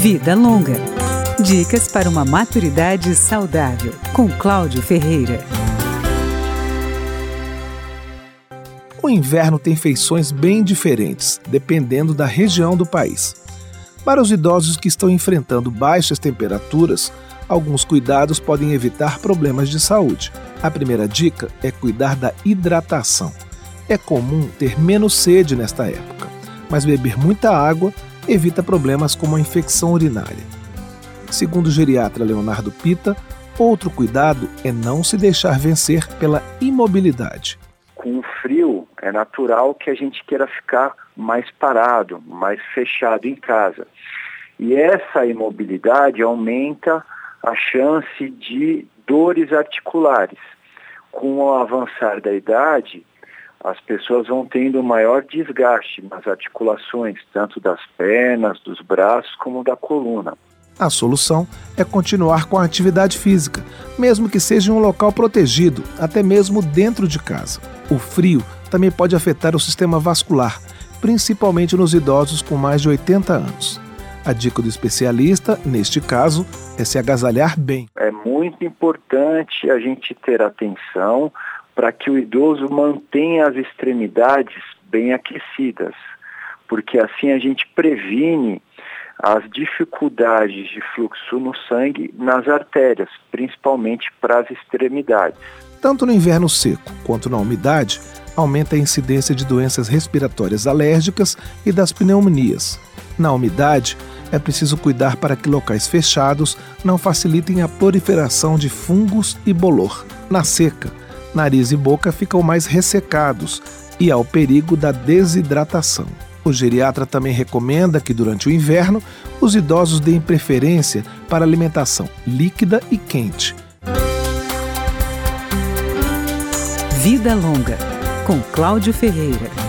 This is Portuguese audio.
Vida Longa. Dicas para uma maturidade saudável, com Cláudio Ferreira. O inverno tem feições bem diferentes, dependendo da região do país. Para os idosos que estão enfrentando baixas temperaturas, alguns cuidados podem evitar problemas de saúde. A primeira dica é cuidar da hidratação. É comum ter menos sede nesta época, mas beber muita água evita problemas como a infecção urinária. Segundo o geriatra Leonardo Pita, outro cuidado é não se deixar vencer pela imobilidade. Com o frio, é natural que a gente queira ficar mais parado, mais fechado em casa. E essa imobilidade aumenta a chance de dores articulares. Com o avançar da idade, as pessoas vão tendo maior desgaste nas articulações, tanto das pernas, dos braços, como da coluna. A solução é continuar com a atividade física, mesmo que seja em um local protegido, até mesmo dentro de casa. O frio também pode afetar o sistema vascular, principalmente nos idosos com mais de 80 anos. A dica do especialista, neste caso, é se agasalhar bem. É muito importante a gente ter atenção para que o idoso mantenha as extremidades bem aquecidas, porque assim a gente previne as dificuldades de fluxo no sangue nas artérias, principalmente para as extremidades. Tanto no inverno seco quanto na umidade, aumenta a incidência de doenças respiratórias alérgicas e das pneumonias. Na umidade, é preciso cuidar para que locais fechados não facilitem a proliferação de fungos e bolor. Na seca, nariz e boca ficam mais ressecados e há o perigo da desidratação. O geriatra também recomenda que durante o inverno os idosos deem preferência para alimentação líquida e quente. Vida Longa, com Cláudio Ferreira.